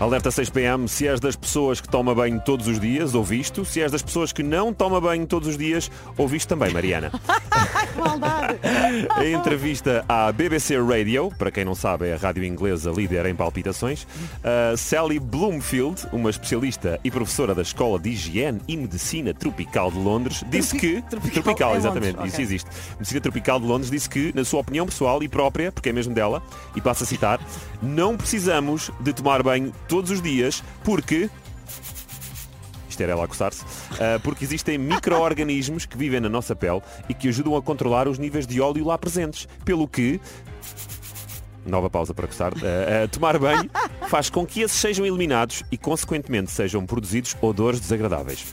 Alerta 6 PM, se és das pessoas que toma banho todos os dias, ouviste? Se és das pessoas que não toma banho todos os dias, ouviste também, Mariana. Que maldade. Em entrevista à BBC Radio, para quem não sabe é a rádio inglesa líder em palpitações, Sally Bloomfield, uma especialista e professora da Escola de Higiene e Medicina Tropical de Londres, disse que... tropical em exatamente, Londres, isso existe. Medicina Tropical de Londres disse que, na sua opinião pessoal e própria, porque é mesmo dela, e passo a citar, não precisamos de tomar banho todos os dias, porque isto era ela a coçar-se, ah, porque existem micro-organismos que vivem na nossa pele e que ajudam a controlar os níveis de óleo lá presentes. Pelo que, nova pausa para coçar, ah, ah, tomar banho faz com que esses sejam eliminados e, consequentemente, sejam produzidos odores desagradáveis.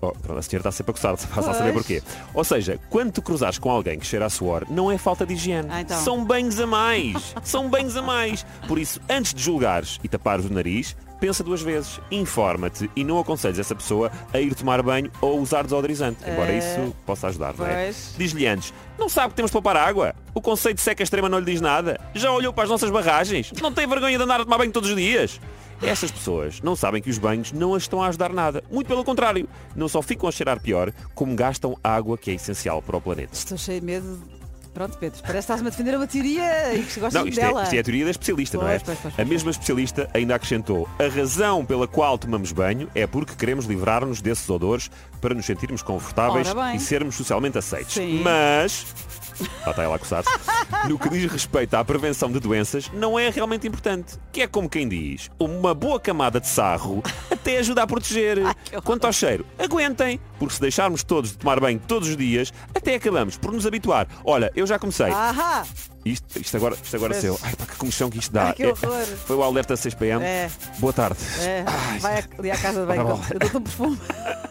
Oh, pronto, a senhora está sempre a coçar, passa a saber Pois. porquê. Ou seja, quando te cruzares com alguém que cheira a suor, não é falta de higiene. Ah, então. São banhos a mais. São banhos a mais. Por isso, antes de julgares e tapares o nariz, pensa duas vezes, informa-te e não aconselhes essa pessoa a ir tomar banho ou usar desodorizante. Embora É. isso possa ajudar, não é? Pois. Diz-lhe antes, não sabe que temos de poupar água? O conceito de seca extrema não lhe diz nada? Já olhou para as nossas barragens? Não tem vergonha de andar a tomar banho todos os dias? Essas pessoas não sabem que os banhos não as estão a ajudar nada. Muito pelo contrário. Não só ficam a cheirar pior, como gastam água que é essencial para o planeta. Estou cheio de medo. Pronto, Pedro, parece que estás-me a defender uma teoria e que gostas Não, isto é, dela. isto é a teoria da especialista, não é? Pois, pois, pois, a pois, mesma especialista ainda acrescentou a razão pela qual tomamos banho é porque queremos livrar-nos desses odores para nos sentirmos confortáveis e sermos socialmente aceitos. Sim. Mas... Lá está ela a coçar-se. No que diz respeito à prevenção de doenças, não é realmente importante. Que é como quem diz, uma boa camada de sarro até ajuda a proteger. Quanto ao cheiro, aguentem, porque se deixarmos todos de tomar banho todos os dias, até acabamos por nos habituar. Olha, eu já comecei. Ahá! Isto, isto agora, isto agora saiu. Ai, pá, que comichão que isto dá. Ai, que horror. É, foi o alerta 6 pm. É. Boa tarde. É, Ai, vai ali à casa de banho. Eu dou-te um perfume.